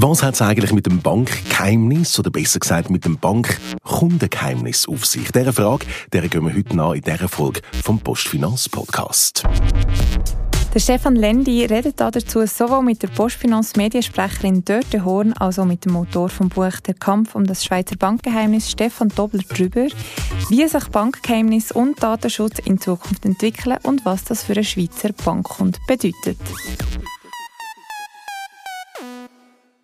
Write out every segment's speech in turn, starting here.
Was hat es eigentlich mit dem Bankgeheimnis oder besser gesagt mit dem Bankkundengeheimnis auf sich? Dieser Frage der gehen wir heute nach in dieser Folge vom Postfinanz Podcast. Der Stefan Lendi redet dazu sowohl mit der Postfinanz Mediensprecherin Dörte Horn als auch mit dem Autor vom Buch Der Kampf um das Schweizer Bankgeheimnis Stefan Dobler darüber, wie sich Bankgeheimnis und Datenschutz in Zukunft entwickeln und was das für einen Schweizer Bankkund bedeutet.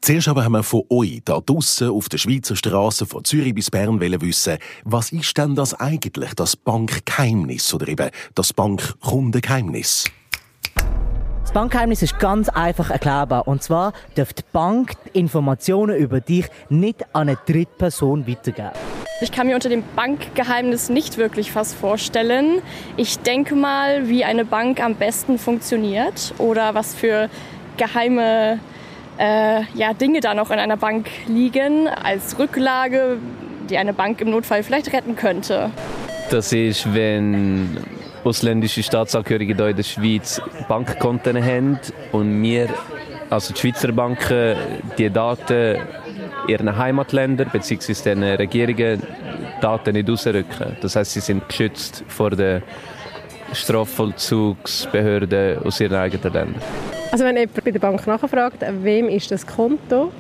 Zuerst aber haben wir von euch da draussen auf der Schweizer Straße von Zürich bis Bern wissen, was ist denn das eigentlich, das Bankgeheimnis oder eben das Bankkundengeheimnis? Das Bankgeheimnis ist ganz einfach erklärbar. Und zwar darf die Bank Informationen über dich nicht an eine Drittperson weitergeben. Ich kann mir unter dem Bankgeheimnis nicht wirklich was vorstellen. Ich denke mal, wie eine Bank am besten funktioniert oder was für geheime äh, ja, Dinge da noch in einer Bank liegen als Rücklage, die eine Bank im Notfall vielleicht retten könnte. Das ist, wenn ausländische Staatsangehörige hier in der Schweiz Bankkonten haben und wir, also die Schweizer Banken, die Daten ihren Heimatländern bzw. den Regierungen Daten nicht ausrücken. Das heißt, sie sind geschützt vor den Strafvollzugsbehörden aus ihren eigenen Ländern. Also wenn jemand bei der Bank nachfragt, wem ist das Konto,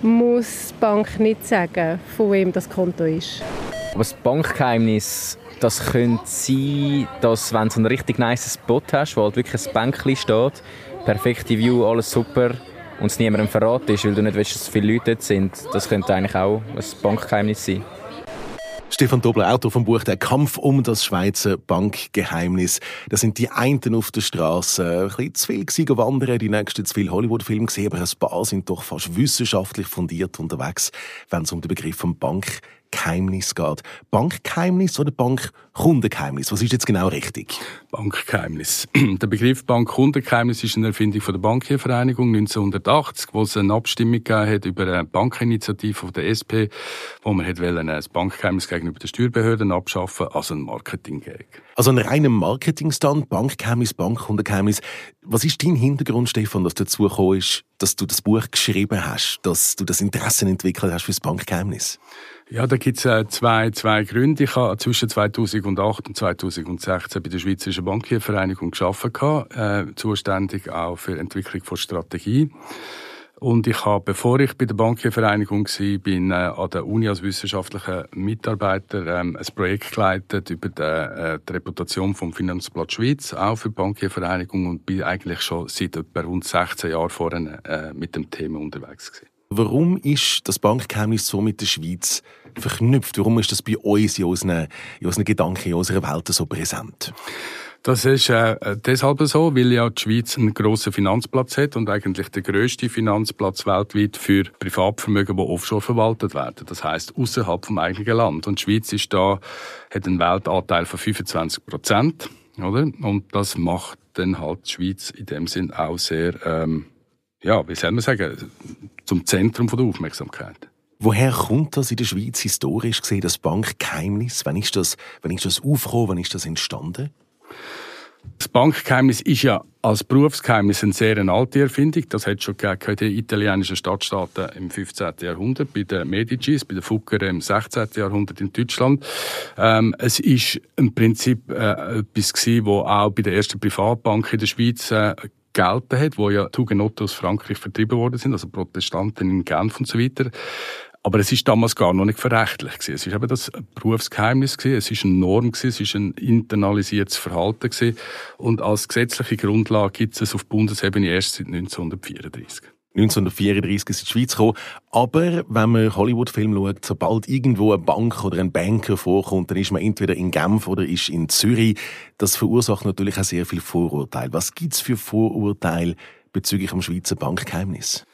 muss die Bank nicht sagen, von wem das Konto ist. Aber das Bankgeheimnis, das könnte sein, dass wenn du einen richtig nice Spot hast, wo halt wirklich ein Bänkchen steht, perfekte View, alles super, und es niemandem verraten ist, weil du nicht weißt, dass viele Leute dort sind, das könnte eigentlich auch ein Bankgeheimnis sein. Stefan Dobler, Autor vom Buch Der Kampf um das Schweizer Bankgeheimnis. Da sind die einen auf der Straße ein bisschen zu viel gewesen, wandern, die nächsten zu viele Hollywood-Filme gesehen, aber ein paar sind doch fast wissenschaftlich fundiert unterwegs, wenn es um den Begriff vom Bank Bankgeheimnis geht. Bankgeheimnis oder Bankkundengeheimnis? Was ist jetzt genau richtig? Bankgeheimnis. Der Begriff Bankkundengeheimnis ist eine Erfindung von der Bankiervereinigung 1980, wo es eine Abstimmung gegeben hat über eine Bankinitiative von der SP, wo man hat ein Bankgeheimnis gegenüber den Steuerbehörden abschaffen, also ein Marketing-Gag. Also ein reiner Marketingstand, Bankgeheimnis, Bankkundengeheimnis. Was ist dein Hintergrund, Stefan, dass du dazu gekommen ist, dass du das Buch geschrieben hast, dass du das Interesse entwickelt hast für das Bankgeheimnis? Ja, da gibt's äh, zwei, zwei Gründe. Ich habe zwischen 2008 und 2016 bei der Schweizerischen Bankiervereinigung gearbeitet, äh, zuständig auch für Entwicklung von Strategie. Und ich habe, bevor ich bei der Bankiervereinigung war, bin äh, an der Uni als wissenschaftlicher Mitarbeiter ähm, ein Projekt geleitet über die, äh, die Reputation vom Finanzblatt Schweiz, auch für die Bankiervereinigung und bin eigentlich schon seit etwa rund 16 Jahren vorne äh, mit dem Thema unterwegs gewesen. Warum ist das Bankgeheimnis so mit der Schweiz verknüpft? Warum ist das bei uns in unseren, in unseren Gedanken, in unserer Welt so präsent? Das ist äh, deshalb so, weil ja die Schweiz einen grossen Finanzplatz hat und eigentlich der grösste Finanzplatz weltweit für Privatvermögen, die offshore verwaltet werden. Das heißt außerhalb vom eigenen Land. Und die Schweiz ist da, hat einen Weltanteil von 25 Prozent, oder? Und das macht dann halt die Schweiz in dem Sinn auch sehr, ähm, ja, wie soll man sagen, zum Zentrum der Aufmerksamkeit. Woher kommt das in der Schweiz historisch gesehen, das Bankgeheimnis? Wann ist das, wann ist das aufgekommen? Wann ist das entstanden? Das Bankgeheimnis ist ja als Berufsgeheimnis eine sehr alte Erfindung. Das hat schon gegeben in den italienischen Stadtstaaten im 15. Jahrhundert, bei den Medicis, bei den Fugger im 16. Jahrhundert in Deutschland. Ähm, es ist im Prinzip äh, etwas gewesen, wo auch bei der ersten Privatbank in der Schweiz äh, gelten hat, wo ja Hugenotten aus Frankreich vertrieben worden sind, also Protestanten in Genf und so weiter. Aber es ist damals gar noch nicht verrechtlich gewesen. Es ist eben das Berufsgeheimnis gewesen. Es ist eine Norm gewesen. Es ist ein internalisiertes Verhalten gewesen. Und als gesetzliche Grundlage gibt es auf Bundesebene erst seit 1934. 1934 ist in die Schweiz gekommen. Aber wenn man Hollywood-Film schaut, sobald irgendwo eine Bank oder ein Banker vorkommt, dann ist man entweder in Genf oder ist in Zürich. Das verursacht natürlich auch sehr viel Vorurteile. Was gibt's für Vorurteile bezüglich dem Schweizer Bankgeheimnis?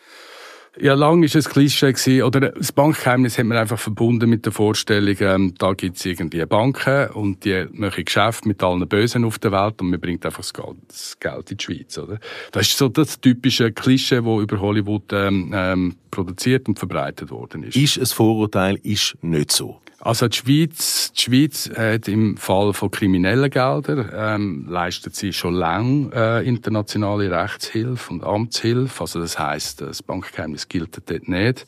Ja, lang ist es Klischee gewesen, oder das Bankgeheimnis hat man einfach verbunden mit der Vorstellung, ähm, da gibt's irgendwie Banken und die machen Geschäft mit allen Bösen auf der Welt und man bringt einfach das Geld, das Geld in die Schweiz, oder? Das ist so das typische Klischee, wo über Hollywood ähm, ähm, produziert und verbreitet worden ist. Ist ein Vorurteil, ist nicht so. Also die Schweiz, die Schweiz hat im Fall von kriminellen Geldern ähm, leistet sie schon lange äh, internationale Rechtshilfe und Amtshilfe. Also das heißt, das Bankgeheimnis gilt dort nicht.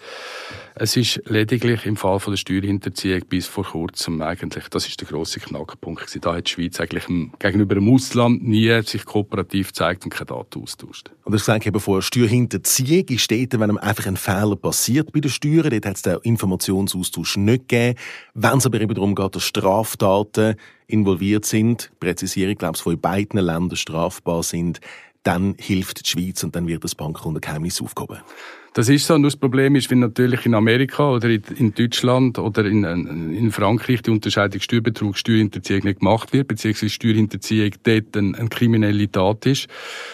Es ist lediglich im Fall von der Steuerhinterziehung bis vor kurzem eigentlich, das ist der große Knackpunkt gewesen. Da hat die Schweiz eigentlich gegenüber dem Ausland nie sich kooperativ gezeigt und keine Daten austauscht. Und das gesagt eben vorher, Steuerhinterziehung ist dort, wenn einem einfach ein Fehler passiert bei den Steuern, dort hat es den Informationsaustausch nicht gegeben. Wenn es aber eben darum geht, dass Straftaten involviert sind, Präzisierung, glaube ich, wo in beiden Ländern strafbar sind, dann hilft die Schweiz und dann wird das Bankkundengeheimnis aufgehoben. Das ist so. Und das Problem ist, wenn natürlich in Amerika oder in Deutschland oder in, in Frankreich die Unterscheidung Steuerbetrug, Steuerhinterziehung nicht gemacht wird, beziehungsweise Steuerhinterziehung dort eine, eine kriminelle Tat ist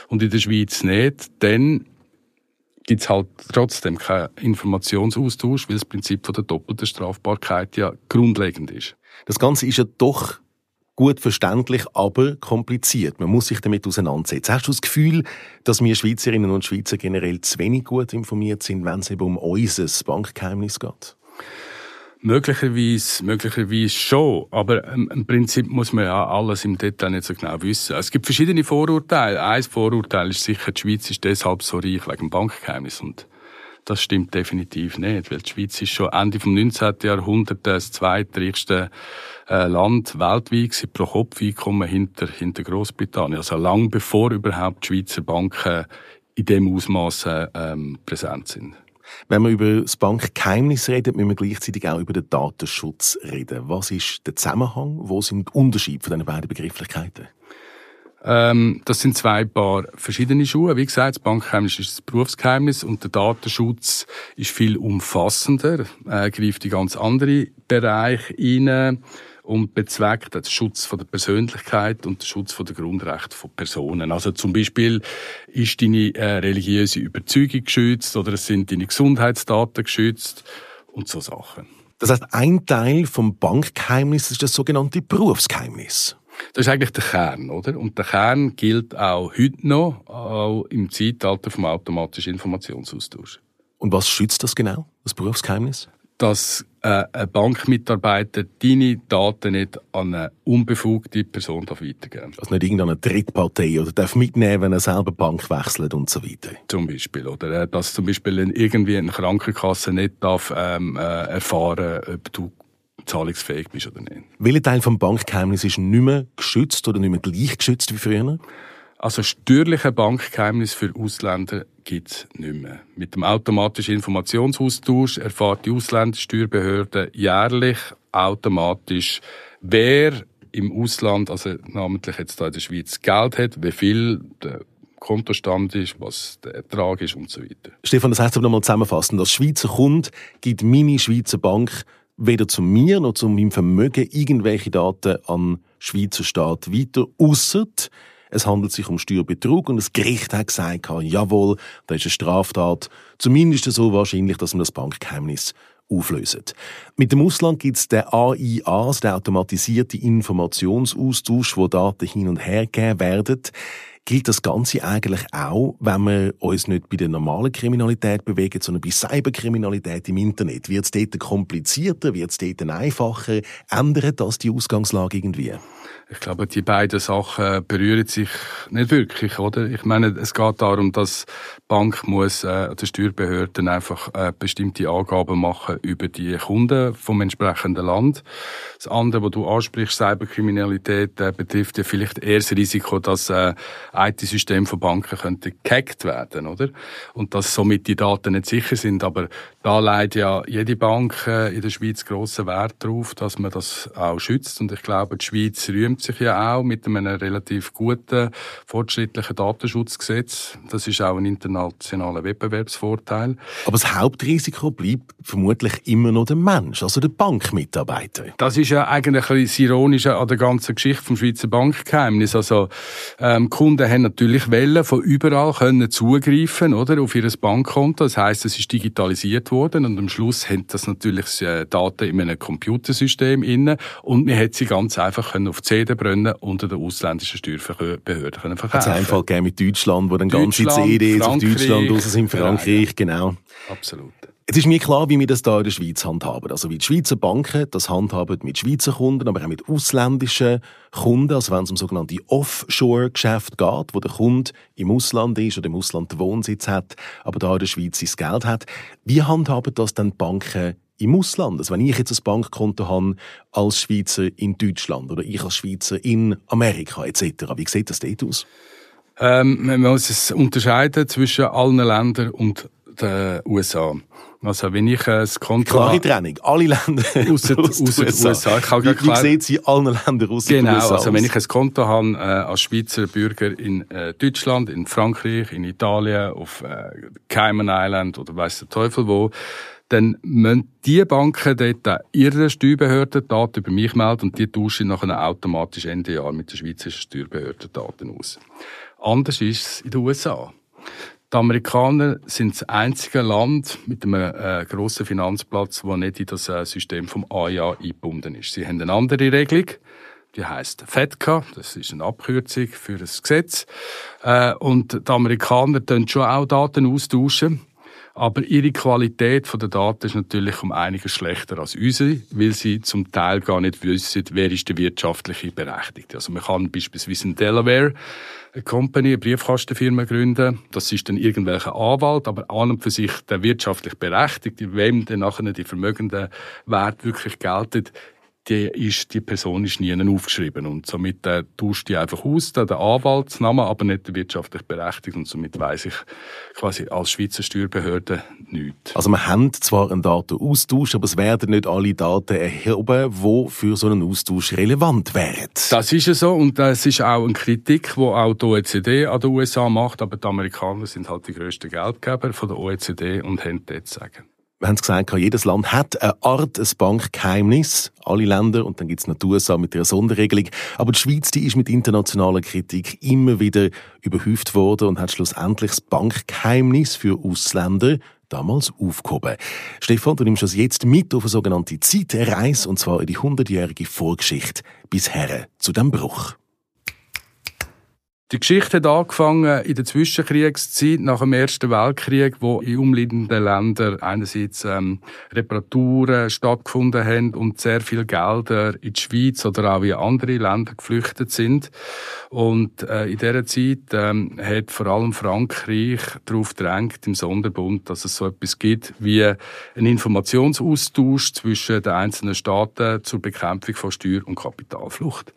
und in der Schweiz nicht, dann gibt es halt trotzdem keinen Informationsaustausch, weil das Prinzip von der doppelten Strafbarkeit ja grundlegend ist. Das Ganze ist ja doch gut verständlich, aber kompliziert. Man muss sich damit auseinandersetzen. Hast du das Gefühl, dass wir Schweizerinnen und Schweizer generell zu wenig gut informiert sind, wenn es eben um unser Bankgeheimnis geht? Möglicherweise, möglicherweise schon. Aber ähm, im Prinzip muss man ja alles im Detail nicht so genau wissen. Es gibt verschiedene Vorurteile. Ein Vorurteil ist sicher, die Schweiz ist deshalb so reich wegen dem Bankgeheimnis. Und das stimmt definitiv nicht, weil die Schweiz ist schon Ende vom 19. Jahrhundert das zweitreichste äh, Land weltweit pro Kopf Einkommen hinter, hinter Großbritannien. Also lang bevor überhaupt die Schweizer Banken in dem Ausmaß ähm, präsent sind. Wenn wir über das Bankgeheimnis reden, müssen wir gleichzeitig auch über den Datenschutz reden. Was ist der Zusammenhang? Wo sind die Unterschiede von diesen beiden Begrifflichkeiten? Ähm, das sind zwei Paar verschiedene Schuhe. Wie gesagt, das Bankgeheimnis ist das Berufsgeheimnis und der Datenschutz ist viel umfassender, äh, greift in ganz andere Bereiche hinein und bezweckt den Schutz von der Persönlichkeit und den Schutz von der Grundrechte von Personen. Also zum Beispiel ist deine äh, religiöse Überzeugung geschützt oder es sind deine Gesundheitsdaten geschützt und so Sachen. Das heißt, ein Teil vom Bankgeheimnis ist das sogenannte Berufsgeheimnis. Das ist eigentlich der Kern, oder? Und der Kern gilt auch heute noch, auch im Zeitalter vom automatischen Informationsaustausch. Und was schützt das genau, das Berufsgeheimnis? Dass äh, ein Bankmitarbeiter deine Daten nicht an eine unbefugte Person weitergeben darf. Also nicht irgendeine Drittpartei oder darf mitnehmen, wenn er selber Bank wechselt und so weiter. Zum Beispiel. Oder äh, dass zum Beispiel irgendwie eine Krankenkasse nicht darf, ähm, äh, erfahren ob du zahlungsfähig bist oder nicht. Welcher Teil vom Bankgeheimnis ist nicht mehr geschützt oder nicht mehr gleich geschützt wie früher? Also steuerliche Bankgeheimnis für Ausländer gibt es nicht mehr. Mit dem automatischen Informationsaustausch erfahrt die Ausländersteuerbehörde jährlich automatisch, wer im Ausland, also namentlich jetzt da in der Schweiz, Geld hat, wie viel der Kontostand ist, was der Ertrag ist und so weiter. Stefan, das heißt aber nochmal zusammenfassend, als Schweizer Kunde gibt meine Schweizer Bank weder zu mir noch zu meinem Vermögen irgendwelche Daten an Schweizer Staat weiter, ausser es handelt sich um Steuerbetrug und das Gericht hat gesagt, jawohl, da ist eine Straftat. Zumindest so wahrscheinlich, dass man das Bankgeheimnis auflösen. Mit dem Ausland gibt es den AIA, den automatisierten Informationsaustausch, wo Daten hin und her gegeben werden. Gilt das Ganze eigentlich auch, wenn wir uns nicht bei der normalen Kriminalität bewegen, sondern bei Cyberkriminalität im Internet? Wird es dort komplizierter? Wird es dort einfacher? Ändert das die Ausgangslage irgendwie? Ich glaube, die beiden Sachen berühren sich nicht wirklich, oder? Ich meine, es geht darum, dass die Bank muss äh, der Steuerbehörden einfach äh, bestimmte Angaben machen über die Kunden vom entsprechenden Land. Das andere, was du ansprichst, Cyberkriminalität, äh, betrifft ja vielleicht eher das Risiko, dass äh, IT-Systeme von Banken könnten gehackt werden, oder? Und dass somit die Daten nicht sicher sind. Aber da leidet ja jede Bank äh, in der Schweiz grossen Wert darauf, dass man das auch schützt. Und ich glaube, die Schweiz rühmt rühmt sich ja auch mit einem relativ guten, fortschrittlichen Datenschutzgesetz. Das ist auch ein internationaler Wettbewerbsvorteil. Aber das Hauptrisiko bleibt vermutlich immer noch der Mensch, also der Bankmitarbeiter. Das ist ja eigentlich das Ironische an der ganzen Geschichte vom Schweizer Bankgeheimnis. Also, ähm, Kunden haben natürlich Wellen von überall können zugreifen, oder, auf ihr Bankkonto. Das heißt, es ist digitalisiert worden und am Schluss haben das natürlich äh, Daten in einem Computersystem inne und man hat sie ganz einfach können auf CD Brennen unter den ausländischen Steuerbehörden können verkaufen. Hat es einen Fall gegeben mit Deutschland, wo dann ganze CDs auf Deutschland raus sind, Frankreich, genau. Absolut. Jetzt ist mir klar, wie wir das hier in der Schweiz handhaben. Also wie die Schweizer Banken das handhaben mit Schweizer Kunden, aber auch mit ausländischen Kunden. Also wenn es um sogenannte Offshore-Geschäfte geht, wo der Kunde im Ausland ist oder im Ausland den Wohnsitz hat, aber da in der Schweiz sein Geld hat. Wie handhaben das dann die Banken im Ausland? Also wenn ich jetzt ein Bankkonto habe als Schweizer in Deutschland oder ich als Schweizer in Amerika etc., wie sieht das dort aus? Ähm, man muss es unterscheiden zwischen allen Ländern und den USA. Also wenn ich ein Konto Klare habe, Trennung. Alle Länder aus außer USA. USA. Ich kann wie, wie sieht sie in allen Ländern aus? Genau, USA also wenn ich ein Konto habe äh, als Schweizer Bürger in äh, Deutschland, in Frankreich, in Italien, auf äh, Cayman Island oder weiss der Teufel wo, dann müssen die Banken dort ihre Steuerbehörden Daten über mich melden und die tauschen nachher automatisch Ende Jahr mit der Schweizer Steuerbehörden Daten aus. Anders ist es in den USA. Die Amerikaner sind das einzige Land mit einem äh, grossen Finanzplatz, das nicht in das äh, System vom AIA eingebunden ist. Sie haben eine andere Regelung, die heißt FEDCA, das ist eine Abkürzung für das Gesetz. Äh, und die Amerikaner tun schon auch Daten austauschen. Aber ihre Qualität der Daten ist natürlich um einiges schlechter als unsere, weil sie zum Teil gar nicht wissen, wer ist der wirtschaftliche Berechtigte. Also man kann beispielsweise in Delaware eine Company, eine Briefkastenfirma gründen. Das ist dann irgendwelcher Anwalt, aber an und für sich der wirtschaftlich Berechtigte, wem dann nachher die vermögenden Wert wirklich gelten, die, ist, die Person ist nie aufgeschrieben. Und somit äh, tauscht die einfach aus, der Anwaltsname, aber nicht der wirtschaftlich berechtigt. Und somit weiß ich quasi als Schweizer Steuerbehörde nichts. Also wir haben zwar einen Datenaustausch, aber es werden nicht alle Daten erhoben, die für so einen Austausch relevant wären. Das ist ja so. Und das ist auch eine Kritik, die auch die OECD an den USA macht. Aber die Amerikaner sind halt die grössten Geldgeber von der OECD und haben dort zu sagen wir haben es gesagt, jedes Land hat eine Art, ein Bankgeheimnis. Alle Länder. Und dann gibt es noch die USA mit ihrer Sonderregelung. Aber die Schweiz, die ist mit internationaler Kritik immer wieder überhäuft worden und hat schlussendlich das Bankgeheimnis für Ausländer damals aufgehoben. Stefan, du nimmst uns jetzt mit auf eine sogenannte Zeitreise, und zwar in die hundertjährige Vorgeschichte bisher zu dem Bruch. Die Geschichte hat angefangen in der Zwischenkriegszeit nach dem Ersten Weltkrieg, wo in umliegenden Ländern einerseits ähm, Reparaturen stattgefunden haben und sehr viel Gelder in die Schweiz oder auch in andere Länder geflüchtet sind. Und äh, in dieser Zeit ähm, hat vor allem Frankreich darauf drängt im Sonderbund, dass es so etwas gibt wie einen Informationsaustausch zwischen den einzelnen Staaten zur Bekämpfung von Steuer- und Kapitalflucht.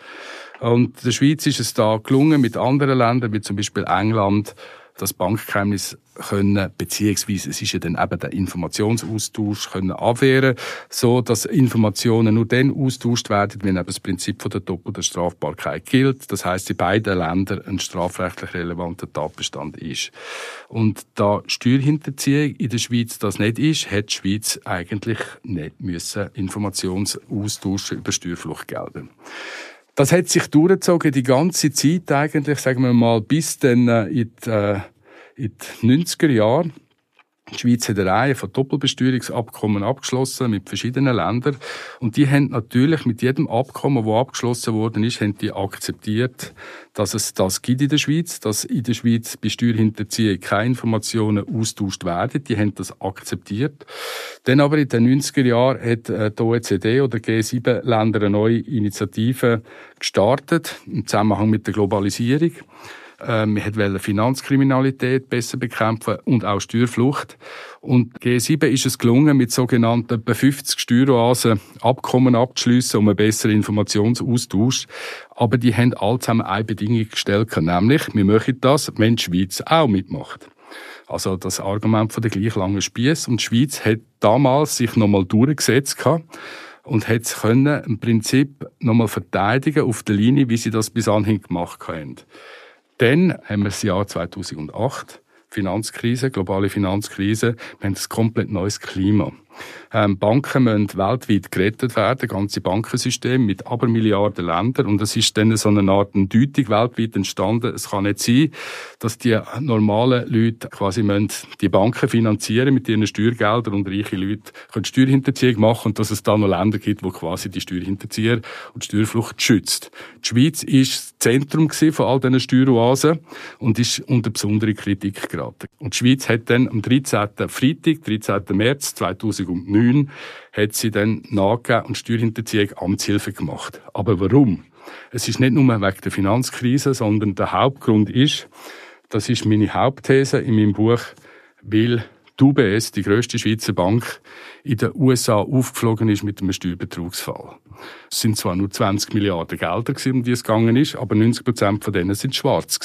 Und der Schweiz ist es da gelungen, mit anderen Ländern, wie zum Beispiel England, das Bankgeheimnis können, beziehungsweise es ist ja dann eben der Informationsaustausch können abwehren, so dass Informationen nur dann austauscht werden, wenn eben das Prinzip von der doppelten Strafbarkeit gilt. Das heißt, in beiden Ländern ein strafrechtlich relevanter Tatbestand ist. Und da Steuerhinterziehung in der Schweiz das nicht ist, hat die Schweiz eigentlich nicht müssen Informationsaustausch über Steuerflucht gelten. Das hat sich durchgezogen die ganze Zeit eigentlich, sagen wir mal, bis dann äh, in, die, äh, in die 90er Jahre. Die Schweiz hat eine Reihe von Doppelbesteuerungsabkommen abgeschlossen mit verschiedenen Ländern. Und die haben natürlich mit jedem Abkommen, das abgeschlossen worden ist, haben die akzeptiert, dass es das gibt in der Schweiz, dass in der Schweiz bei Steuerhinterziehung keine Informationen austauscht werden. Die haben das akzeptiert. Dann aber in den 90er Jahren hat äh, die OECD oder G7-Länder eine neue Initiative gestartet im Zusammenhang mit der Globalisierung. Ähm, wir wollten Finanzkriminalität besser bekämpfen und auch Steuerflucht. Und G7 ist es gelungen, mit sogenannten etwa 50 Steueroasen Abkommen abzuschließen, um einen besseren Informationsaustausch. Aber die haben alle zusammen eine Bedingung gestellt, nämlich, wir möchten das, wenn die Schweiz auch mitmacht. Also das Argument von der gleich langen Spieß. Und die Schweiz hat damals sich nochmal durchgesetzt und hat es im Prinzip nochmal verteidigen auf der Linie, wie sie das bis anhin gemacht haben. Dann haben wir das Jahr 2008. Finanzkrise, globale Finanzkrise. Wir haben ein komplett neues Klima. Ähm, Banken müssen weltweit gerettet werden, ganze Bankensystem mit aber Milliarden Ländern. Und es ist dann so eine Art Deutung weltweit entstanden. Es kann nicht sein, dass die normalen Leute quasi die Banken finanzieren mit ihren Steuergeldern und reiche Leute können Steuerhinterziehung machen und dass es da noch Länder gibt, wo quasi die Steuerhinterzieher und Steuerflucht schützt. Die Schweiz ist das Zentrum von all diesen Steueroasen und ist unter besondere Kritik geraten. Und die Schweiz hat dann am 13. Freitag, 13. März 2009, hat sie dann nachgegeben und Steuerhinterziehung Amtshilfe gemacht. Aber warum? Es ist nicht nur wegen der Finanzkrise, sondern der Hauptgrund ist, das ist meine Hauptthese in meinem Buch, weil die UBS, die grösste Schweizer Bank, in den USA aufgeflogen ist mit einem Steuerbetrugsfall. Es sind zwar nur 20 Milliarden Gelder, um die es gegangen ist, aber 90 Prozent von denen sind schwarz.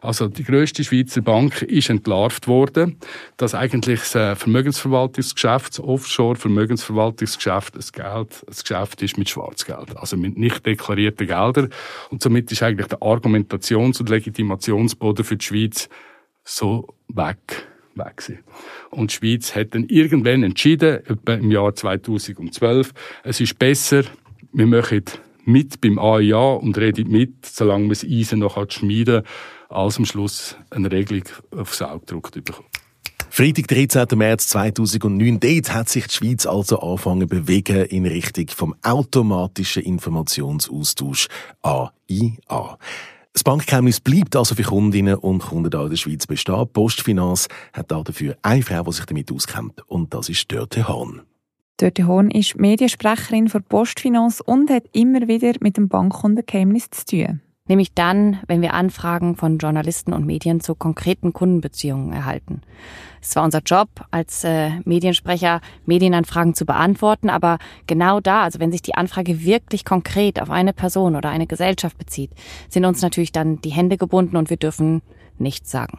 Also die grösste Schweizer Bank ist entlarvt worden, dass eigentlich das Vermögensverwaltungsgeschäft, das Offshore-Vermögensverwaltungsgeschäft, ein Geld, ein Geschäft ist mit Schwarzgeld, also mit nicht deklarierten Geldern. Und somit ist eigentlich der Argumentations- und Legitimationsboden für die Schweiz so weg weg. Und die Schweiz hat dann irgendwann entschieden, etwa im Jahr 2012, es ist besser, wir machen mit beim AIA und reden mit, solange man das Eisen noch schmieden kann, als am Schluss eine Regelung aufs Auge gedruckt bekommt. Freitag, 13. März 2009, dort hat sich die Schweiz also angefangen bewegen in Richtung vom automatischen Informationsaustausch AIA. Das Bankgeheimnis bleibt also für Kundinnen und Kunden da in der Schweiz bestehen. Postfinanz hat dafür eine Frau, die sich damit auskennt. Und das ist Dörte Hahn. Dörte Horn ist Mediensprecherin für Postfinanz und hat immer wieder mit dem Bankkundengeheimnis zu tun. Nämlich dann, wenn wir Anfragen von Journalisten und Medien zu konkreten Kundenbeziehungen erhalten. Es war unser Job als äh, Mediensprecher, Medienanfragen zu beantworten, aber genau da, also wenn sich die Anfrage wirklich konkret auf eine Person oder eine Gesellschaft bezieht, sind uns natürlich dann die Hände gebunden und wir dürfen nichts sagen.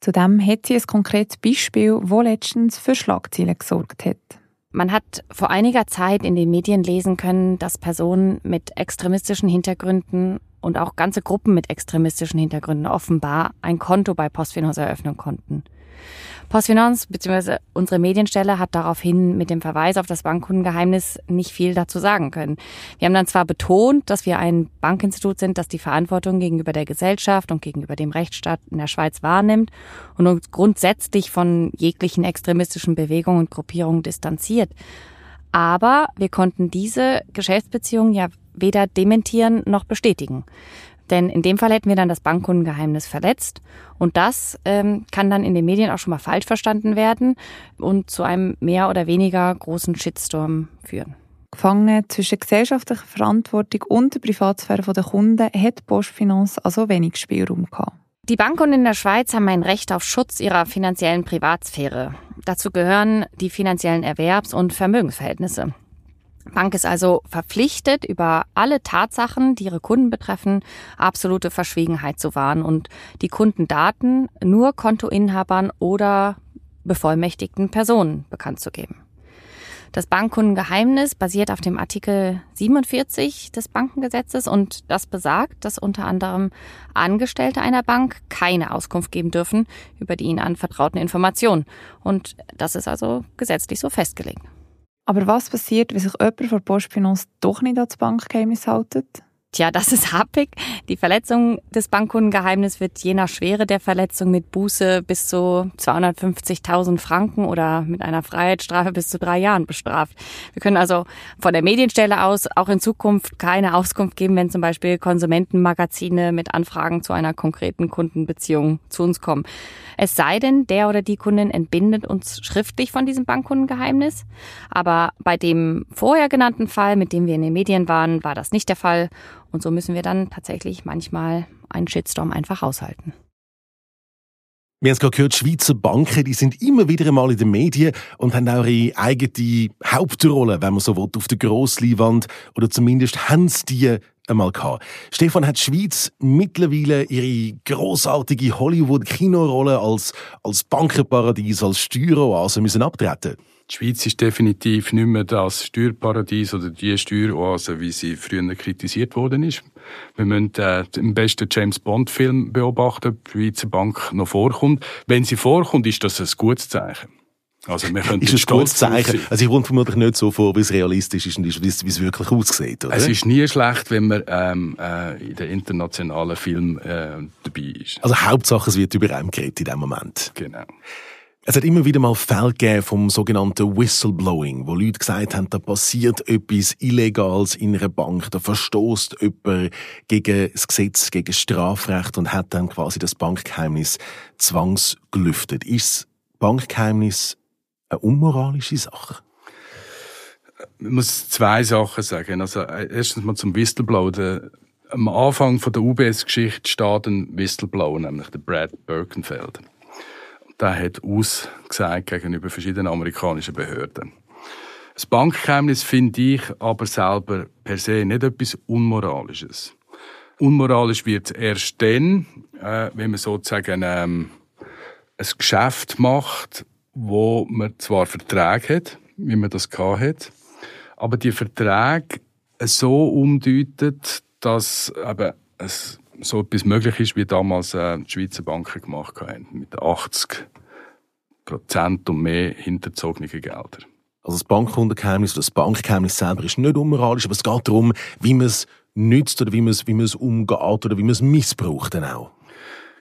Zudem hat sie ein konkretes Beispiel, wo letztens für Schlagzeilen gesorgt hat. Man hat vor einiger Zeit in den Medien lesen können, dass Personen mit extremistischen Hintergründen und auch ganze Gruppen mit extremistischen Hintergründen offenbar ein Konto bei Postfinance eröffnen konnten. Postfinance bzw. unsere Medienstelle hat daraufhin mit dem Verweis auf das Bankkundengeheimnis nicht viel dazu sagen können. Wir haben dann zwar betont, dass wir ein Bankinstitut sind, das die Verantwortung gegenüber der Gesellschaft und gegenüber dem Rechtsstaat in der Schweiz wahrnimmt und uns grundsätzlich von jeglichen extremistischen Bewegungen und Gruppierungen distanziert. Aber wir konnten diese Geschäftsbeziehungen ja weder dementieren noch bestätigen. Denn in dem Fall hätten wir dann das Bankkundengeheimnis verletzt. Und das ähm, kann dann in den Medien auch schon mal falsch verstanden werden und zu einem mehr oder weniger großen Shitstorm führen. Gefangen zwischen gesellschaftlicher Verantwortung und der Privatsphäre der Kunden hat Postfinance also wenig Spielraum gehabt. Die Bankkunden in der Schweiz haben ein Recht auf Schutz ihrer finanziellen Privatsphäre. Dazu gehören die finanziellen Erwerbs- und Vermögensverhältnisse. Bank ist also verpflichtet, über alle Tatsachen, die ihre Kunden betreffen, absolute Verschwiegenheit zu wahren und die Kundendaten nur Kontoinhabern oder bevollmächtigten Personen bekannt zu geben. Das Bankkundengeheimnis basiert auf dem Artikel 47 des Bankengesetzes und das besagt, dass unter anderem Angestellte einer Bank keine Auskunft geben dürfen über die ihnen anvertrauten Informationen. Und das ist also gesetzlich so festgelegt. Aber was passiert, wenn sich jemand von Postfinance doch nicht an Bankgeheimnis hält? Tja, das ist happig. Die Verletzung des Bankkundengeheimnisses wird je nach Schwere der Verletzung mit Buße bis zu 250.000 Franken oder mit einer Freiheitsstrafe bis zu drei Jahren bestraft. Wir können also von der Medienstelle aus auch in Zukunft keine Auskunft geben, wenn zum Beispiel Konsumentenmagazine mit Anfragen zu einer konkreten Kundenbeziehung zu uns kommen. Es sei denn, der oder die Kundin entbindet uns schriftlich von diesem Bankkundengeheimnis. Aber bei dem vorher genannten Fall, mit dem wir in den Medien waren, war das nicht der Fall. Und so müssen wir dann tatsächlich manchmal einen Shitstorm einfach aushalten. Wir haben es gerade gehört, Schweizer Banken, die sind immer wieder einmal in den Medien und haben auch ihre eigene Hauptrolle, wenn man so will, auf der Grossleinwand. Oder zumindest haben sie die einmal gehabt. Stefan, hat die Schweiz mittlerweile ihre großartige Hollywood-Kinorolle als, als Bankenparadies, als Steueroase müssen abtreten? Die Schweiz ist definitiv nicht mehr das Steuerparadies oder die Steueroase, wie sie früher kritisiert worden ist. Wir müssen äh, im besten James Bond-Film beobachten, ob die Schweizer Bank noch vorkommt. Wenn sie vorkommt, ist das ein gutes Zeichen. Also wir können ist ein gutes Zeichen. Also ich komme vermutlich nicht so vor, wie es realistisch ist und wie es wirklich aussieht, oder? Es ist nie schlecht, wenn man ähm, äh, in den internationalen Film äh, dabei ist. Also Hauptsache, es wird über einen geredet in dem Moment. Genau. Es hat immer wieder mal Fälle gegeben vom sogenannten Whistleblowing, wo Leute gesagt haben, da passiert etwas Illegales in einer Bank, da verstoßt jemand gegen das Gesetz, gegen das Strafrecht und hat dann quasi das Bankgeheimnis zwangsgelüftet. Ist das Bankgeheimnis eine unmoralische Sache? Man muss zwei Sachen sagen. Also, erstens mal zum Whistleblower. Am Anfang der UBS-Geschichte steht ein Whistleblower, nämlich der Brad Birkenfeld der hat ausgesagt gegenüber verschiedenen amerikanischen Behörden. Das Bankgeheimnis finde ich aber selber per se nicht etwas Unmoralisches. Unmoralisch wird es erst dann, äh, wenn man sozusagen ähm, ein Geschäft macht, wo man zwar Verträge hat, wie man das hat, aber die Verträge so umdeutet, dass eben es so etwas möglich ist, wie damals äh, die Schweizer Banken gemacht haben, mit 80 Prozent und mehr hinterzogene Gelder. Also das Bankkundengeheimnis oder das Bankgeheimnis selber ist nicht unmoralisch, aber es geht darum, wie man es nützt oder wie man es, wie man es umgeht oder wie man es missbraucht dann auch.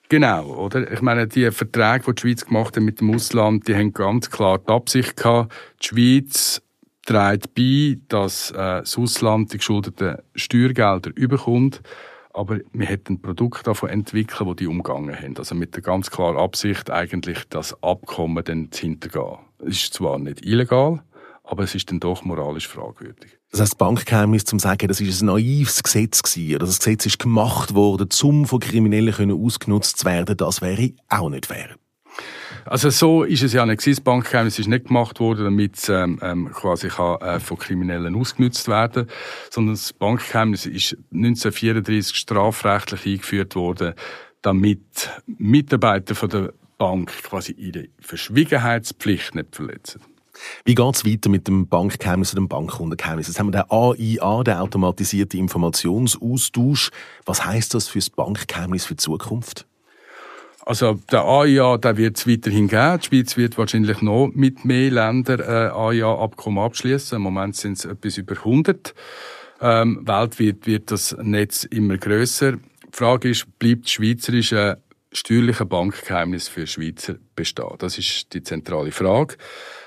Genau, oder? Ich meine, die Verträge, die die Schweiz gemacht hat mit dem Ausland, die haben ganz klar die Absicht gehabt, die Schweiz trägt bei, dass äh, das Ausland die geschuldeten Steuergelder überkommt aber wir hätten ein Produkt davon entwickeln, wo die umgangen haben. Also mit der ganz klaren Absicht, eigentlich das Abkommen dann zu hintergehen. Es ist zwar nicht illegal, aber es ist dann doch moralisch fragwürdig. Das heißt, Bankgeheimnis zum sagen, das ist ein naives Gesetz gewesen, das Gesetz ist gemacht worden, um von Kriminellen ausgenutzt zu werden, das wäre auch nicht fair. Also so ist es ja nicht Das Bankgeheimnis ist nicht gemacht worden, damit es ähm, ähm, quasi kann, äh, von Kriminellen ausgenutzt werden, sondern das Bankgeheimnis ist 1934 strafrechtlich eingeführt worden, damit Mitarbeiter von der Bank quasi ihre Verschwiegenheitspflicht nicht verletzen. Wie geht es weiter mit dem Bankgeheimnis oder dem Bankkundengeheimnis? Jetzt haben wir den AIA, den automatisierte Informationsaustausch. Was heißt das für das Bankgeheimnis für die Zukunft? Also der AIA, der wird es weiterhin geben. Die Schweiz wird wahrscheinlich noch mit mehr Ländern äh, AIA-Abkommen abschließen. Im Moment sind es etwas über 100. Ähm, weltweit wird das Netz immer größer. Die Frage ist, bleibt das schweizerische steuerliche Bankgeheimnis für Schweizer bestehen? Das ist die zentrale Frage.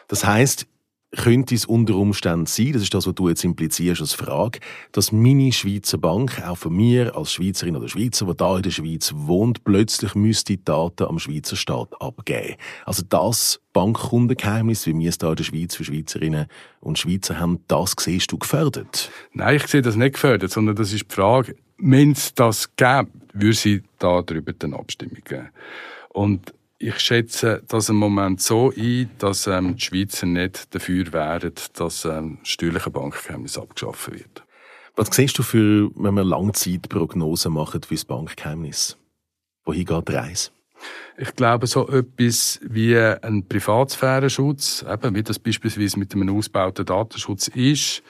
Das heißt, könnte es unter Umständen sein, das ist das, was du jetzt implizierst als Frage, dass meine Schweizer Bank auch von mir als Schweizerin oder Schweizer, die da in der Schweiz wohnt, plötzlich müsste die Daten am Schweizer Staat abgeben. Also das Bankkundengeheimnis, wie wir es da in der Schweiz für Schweizerinnen und Schweizer haben, das siehst du gefördert? Nein, ich sehe das nicht gefördert, sondern das ist die Frage, wenn es das gäbe, würde sie da darüber eine Abstimmung geben. Und ich schätze das im Moment so ein, dass ähm, die Schweizer nicht dafür wären, dass ähm, das steuerliche Bankgeheimnis abgeschafft wird. Was siehst du für, wenn wir Langzeitprognosen machen für das Bankgeheimnis? Wohin geht die Reise? Ich glaube, so etwas wie ein Privatsphärenschutz, eben wie das beispielsweise mit einem ausgebauten Datenschutz ist,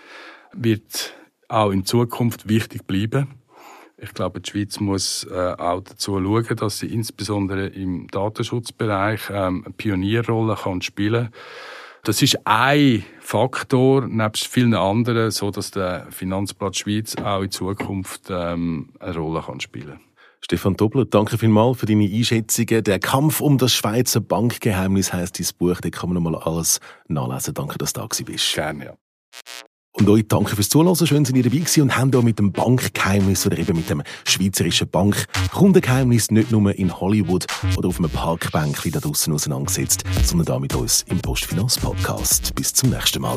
wird auch in Zukunft wichtig bleiben. Ich glaube, die Schweiz muss äh, auch dazu schauen, dass sie insbesondere im Datenschutzbereich ähm, eine Pionierrolle kann spielen Das ist ein Faktor, nebst vielen anderen, so dass der Finanzplatz Schweiz auch in Zukunft ähm, eine Rolle kann spielen Stefan Doppler, danke vielmals für deine Einschätzungen. Der Kampf um das Schweizer Bankgeheimnis heißt dieses Buch, da kann man nochmal alles nachlesen. Danke, dass du da bist. Gerne, ja. Und euch danke fürs Zuhören. Schön, dass ihr dabei gewesen und haben hier mit dem Bankgeheimnis oder eben mit dem schweizerischen Bankkundengeheimnis nicht nur in Hollywood oder auf einem Parkbänkchen da draussen auseinandergesetzt, sondern da mit uns im Postfinanz Podcast. Bis zum nächsten Mal.